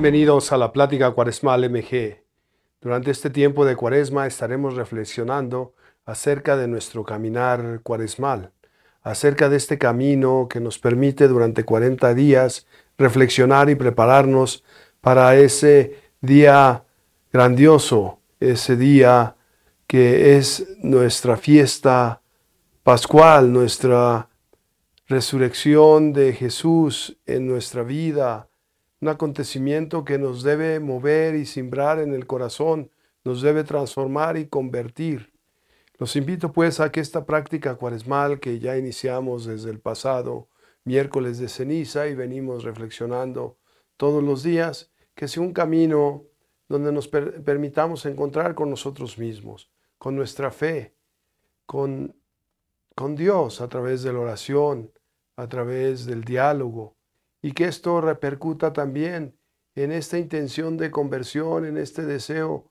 Bienvenidos a la plática cuaresmal MG. Durante este tiempo de cuaresma estaremos reflexionando acerca de nuestro caminar cuaresmal, acerca de este camino que nos permite durante 40 días reflexionar y prepararnos para ese día grandioso, ese día que es nuestra fiesta pascual, nuestra resurrección de Jesús en nuestra vida, un acontecimiento que nos debe mover y simbrar en el corazón, nos debe transformar y convertir. Los invito pues a que esta práctica cuaresmal que ya iniciamos desde el pasado miércoles de ceniza y venimos reflexionando todos los días, que sea un camino donde nos permitamos encontrar con nosotros mismos, con nuestra fe, con, con Dios a través de la oración, a través del diálogo, y que esto repercuta también en esta intención de conversión, en este deseo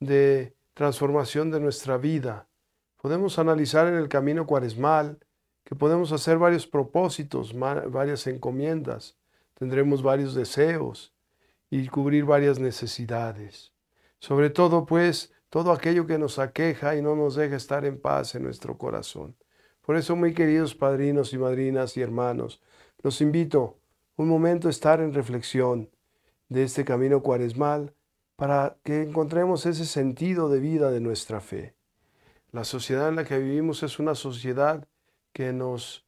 de transformación de nuestra vida. Podemos analizar en el camino cuaresmal que podemos hacer varios propósitos, varias encomiendas, tendremos varios deseos y cubrir varias necesidades. Sobre todo, pues, todo aquello que nos aqueja y no nos deja estar en paz en nuestro corazón. Por eso, muy queridos padrinos y madrinas y hermanos, los invito un momento estar en reflexión de este camino cuaresmal para que encontremos ese sentido de vida de nuestra fe. La sociedad en la que vivimos es una sociedad que nos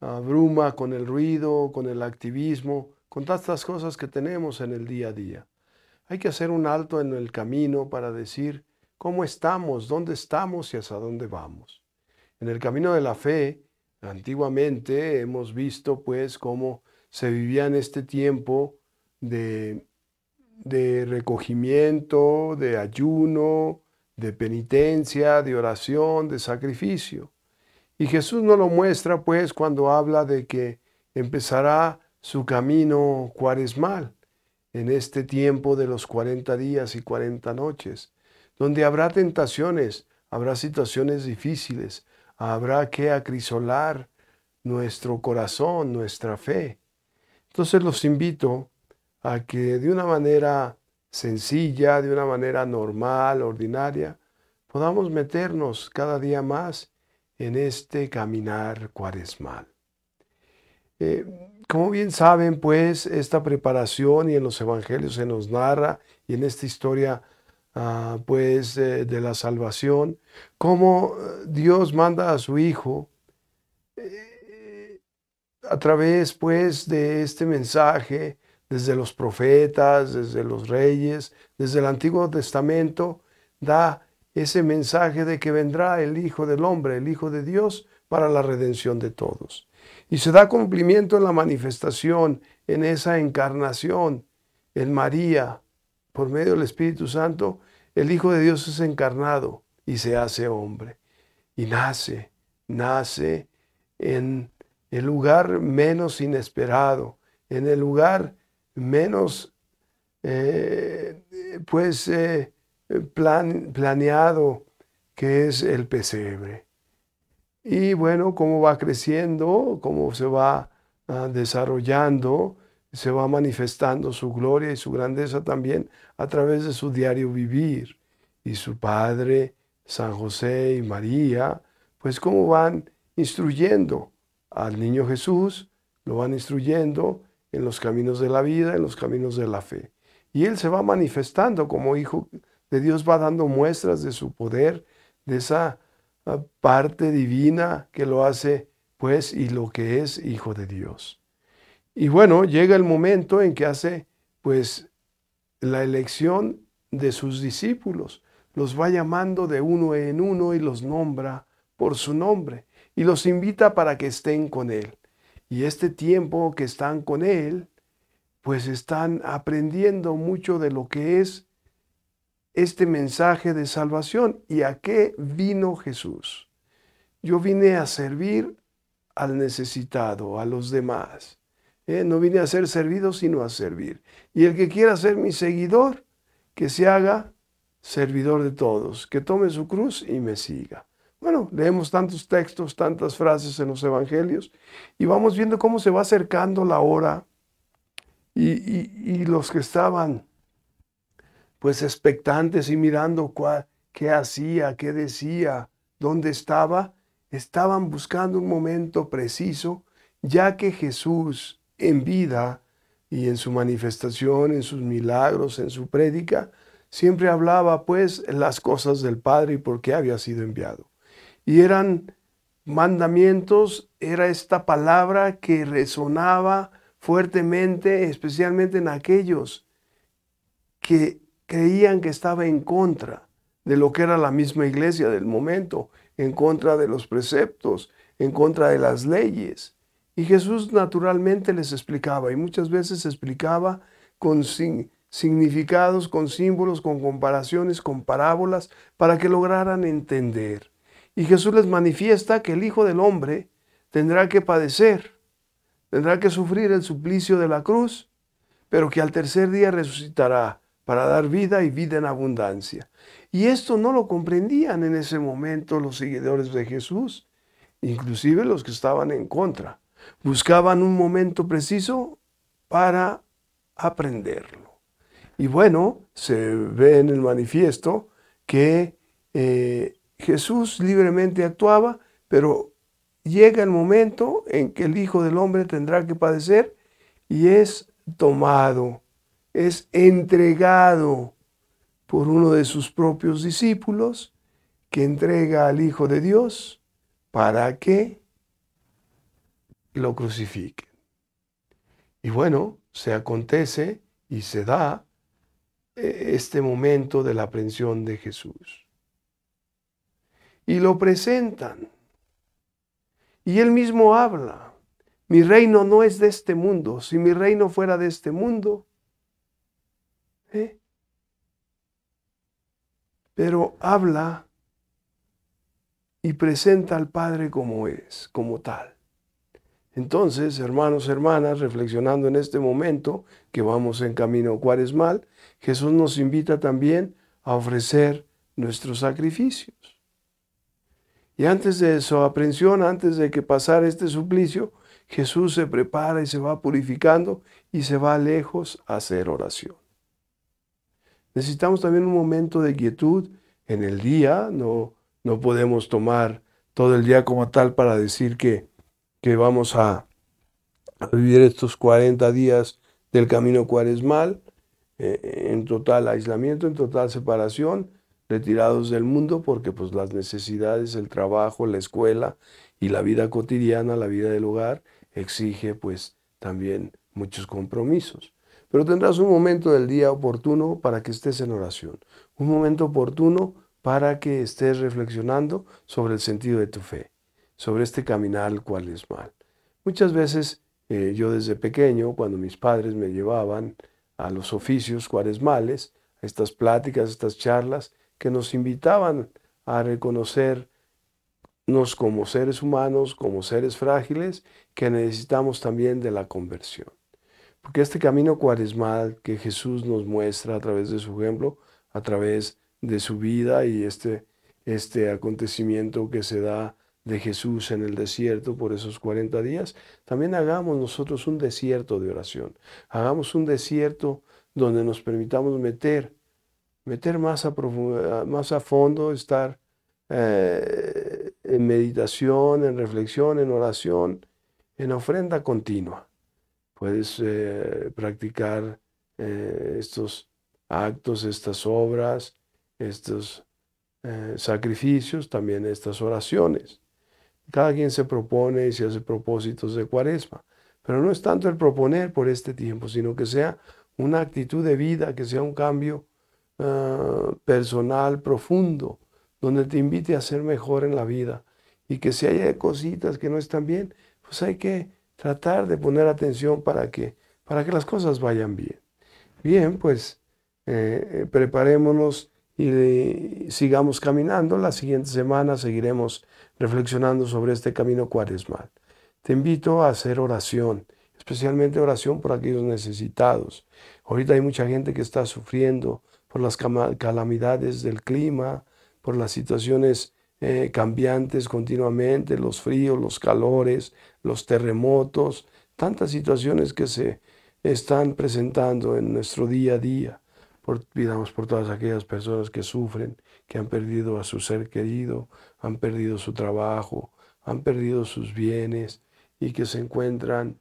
abruma con el ruido, con el activismo, con tantas cosas que tenemos en el día a día. Hay que hacer un alto en el camino para decir cómo estamos, dónde estamos y hacia dónde vamos. En el camino de la fe, antiguamente hemos visto pues cómo se vivía en este tiempo de, recogimiento, de ayuno, de penitencia, de oración, de sacrificio. Y Jesús nos lo muestra pues cuando habla de que empezará su camino cuaresmal en este tiempo de los 40 días y 40 noches, donde habrá tentaciones, habrá situaciones difíciles, habrá que acrisolar nuestro corazón, nuestra fe. Entonces los invito a que de una manera sencilla, de una manera normal, ordinaria, podamos meternos cada día más en este caminar cuaresmal. Eh, como bien saben, pues, esta preparación y en los evangelios se nos narra y en esta historia, ah, pues, de la salvación, cómo Dios manda a su Hijo eh, a través pues de este mensaje, desde los profetas, desde los reyes, desde el Antiguo Testamento, da ese mensaje de que vendrá el Hijo del Hombre, el Hijo de Dios, para la redención de todos. Y se da cumplimiento en la manifestación, en esa encarnación, en María, por medio del Espíritu Santo, el Hijo de Dios es encarnado y se hace hombre. Y nace, nace en el lugar menos inesperado, en el lugar menos eh, pues eh, planeado que es el pesebre. Y bueno, cómo va creciendo, cómo se va ah, desarrollando, se va manifestando su gloria y su grandeza también a través de su diario vivir. Y su padre, San José y María, pues cómo van instruyendo al niño Jesús, lo van instruyendo en los caminos de la vida, en los caminos de la fe. Y Él se va manifestando como hijo de Dios, va dando muestras de su poder, de esa ah, parte divina que lo hace, pues, y lo que es hijo de Dios. Y bueno, llega el momento en que hace, pues, la elección de sus discípulos. Los va llamando de uno en uno y los nombra por su nombre y los invita para que estén con Él. Y este tiempo que están con Él, pues están aprendiendo mucho de lo que es este mensaje de salvación y a qué vino Jesús. Yo vine a servir al necesitado, a los demás. ¿eh? No vine a ser servido, sino a servir. Y el que quiera ser mi seguidor, que se haga servidor de todos, que tome su cruz y me siga. Bueno, leemos tantos textos, tantas frases en los evangelios y vamos viendo cómo se va acercando la hora y, los que estaban pues expectantes y mirando qué hacía, qué decía, dónde estaba, estaban buscando un momento preciso, ya que Jesús en vida y en su manifestación, en sus milagros, en su prédica, siempre hablaba pues las cosas del Padre y por qué había sido enviado. Y eran mandamientos, era esta palabra que resonaba fuertemente, especialmente en aquellos que creían que estaba en contra de lo que era la misma iglesia del momento, en contra de los preceptos, en contra de las leyes. Y Jesús naturalmente les explicaba, y muchas veces explicaba con significados, con símbolos, con comparaciones, con parábolas, para que lograran entender. Y Jesús les manifiesta que el Hijo del Hombre tendrá que padecer, tendrá que sufrir el suplicio de la cruz, pero que al tercer día resucitará para dar vida y vida en abundancia. Y esto no lo comprendían en ese momento los seguidores de Jesús, inclusive los que estaban en contra. Buscaban un momento preciso para aprenderlo. Y bueno, se ve en el manifiesto que eh, Jesús libremente actuaba, pero llega el momento en que el Hijo del Hombre tendrá que padecer y es tomado, es entregado por uno de sus propios discípulos que entrega al Hijo de Dios para que lo crucifiquen. Y bueno, se acontece y se da eh, este momento de la aprehensión de Jesús y lo presentan. Y él mismo habla, mi reino no es de este mundo, si mi reino fuera de este mundo. ¿eh? Pero habla y presenta al Padre como es, como tal. Entonces, hermanos, hermanas, reflexionando en este momento que vamos en camino cuaresmal, Jesús nos invita también a ofrecer nuestros sacrificios. Y antes de su aprehensión, antes de que pasara este suplicio, Jesús se prepara y se va purificando y se va lejos a hacer oración. Necesitamos también un momento de quietud en el día, no, no podemos tomar todo el día como tal para decir que, que vamos a, vivir estos 40 días del camino cuaresmal eh, en total aislamiento, en total separación, retirados del mundo porque pues las necesidades, el trabajo, la escuela y la vida cotidiana, la vida del hogar exige pues también muchos compromisos. Pero tendrás un momento del día oportuno para que estés en oración, un momento oportuno para que estés reflexionando sobre el sentido de tu fe, sobre este caminar cual es mal. Muchas veces eh, yo desde pequeño, cuando mis padres me llevaban a los oficios cuaresmales, a estas pláticas, estas charlas, que nos invitaban a reconocernos como seres humanos, como seres frágiles, que necesitamos también de la conversión. Porque este camino cuaresmal que Jesús nos muestra a través de su ejemplo, a través de su vida y este, este acontecimiento que se da de Jesús en el desierto por esos 40 días, también hagamos nosotros un desierto de oración. Hagamos un desierto donde nos permitamos meter meter más a, más a fondo, estar eh, en meditación, en reflexión, en oración, en ofrenda continua. Puedes eh, practicar eh, estos actos, estas obras, estos sacrificios, también estas oraciones. Cada quien se propone y se hace propósitos de cuaresma, pero no es tanto el proponer por este tiempo, sino que sea una actitud de vida, que sea un cambio Ah, personal profundo, donde te invite a ser mejor en la vida y que si hay cositas que no están bien, pues hay que tratar de poner atención para que, para que las cosas vayan bien. Bien, pues eh, eh, preparémonos y sigamos caminando. La siguiente semana seguiremos reflexionando sobre este camino cuaresmal. Te invito a hacer oración, especialmente oración por aquellos necesitados. Ahorita hay mucha gente que está sufriendo, por las calamidades del clima, por las situaciones eh, cambiantes continuamente, los fríos, los calores, los terremotos, tantas situaciones que se están presentando en nuestro día a día. Por, pidamos por todas aquellas personas que sufren, que han perdido a su ser querido, han perdido su trabajo, han perdido sus bienes y que se encuentran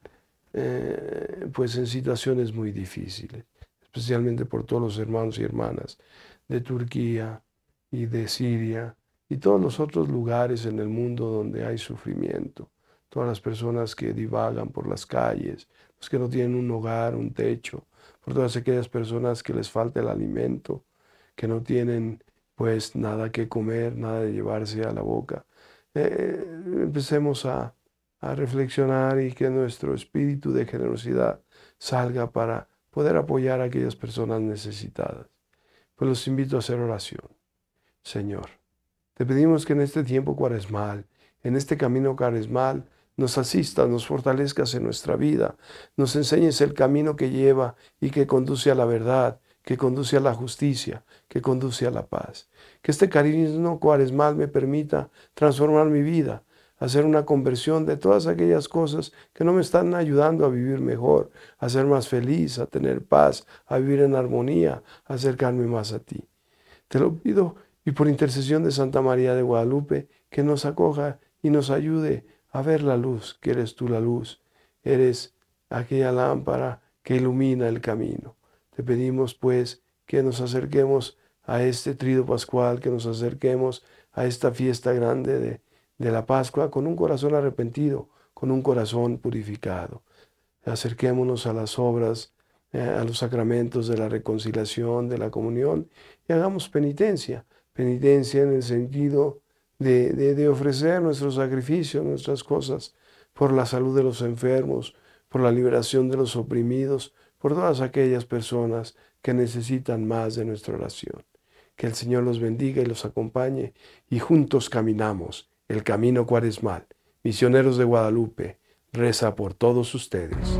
eh, pues en situaciones muy difíciles, especialmente por todos los hermanos y hermanas de Turquía y de Siria y todos los otros lugares en el mundo donde hay sufrimiento, todas las personas que divagan por las calles, los que no tienen un hogar, un techo, por todas aquellas personas que les falta el alimento, que no tienen pues nada que comer, nada de llevarse a la boca. Eh, empecemos a, a reflexionar y que nuestro espíritu de generosidad salga para poder apoyar a aquellas personas necesitadas. Pues los invito a hacer oración. Señor, te pedimos que en este tiempo cuaresmal, en este camino cuaresmal, nos asistas, nos fortalezcas en nuestra vida, nos enseñes el camino que lleva y que conduce a la verdad, que conduce a la justicia, que conduce a la paz. Que este cariño cuaresmal me permita transformar mi vida, hacer una conversión de todas aquellas cosas que no me están ayudando a vivir mejor, a ser más feliz, a tener paz, a vivir en armonía, a acercarme más a ti. Te lo pido y por intercesión de Santa María de Guadalupe, que nos acoja y nos ayude a ver la luz, que eres tú la luz, eres aquella lámpara que ilumina el camino. Te pedimos pues que nos acerquemos a este trido pascual, que nos acerquemos a esta fiesta grande de, de la Pascua con un corazón arrepentido, con un corazón purificado. Acerquémonos a las obras, eh, a los sacramentos de la reconciliación, de la comunión, y hagamos penitencia, penitencia en el sentido de, de ofrecer nuestro sacrificio, nuestras cosas, por la salud de los enfermos, por la liberación de los oprimidos, por todas aquellas personas que necesitan más de nuestra oración. Que el Señor los bendiga y los acompañe y juntos caminamos el camino cuaresmal. Misioneros de Guadalupe, reza por todos ustedes.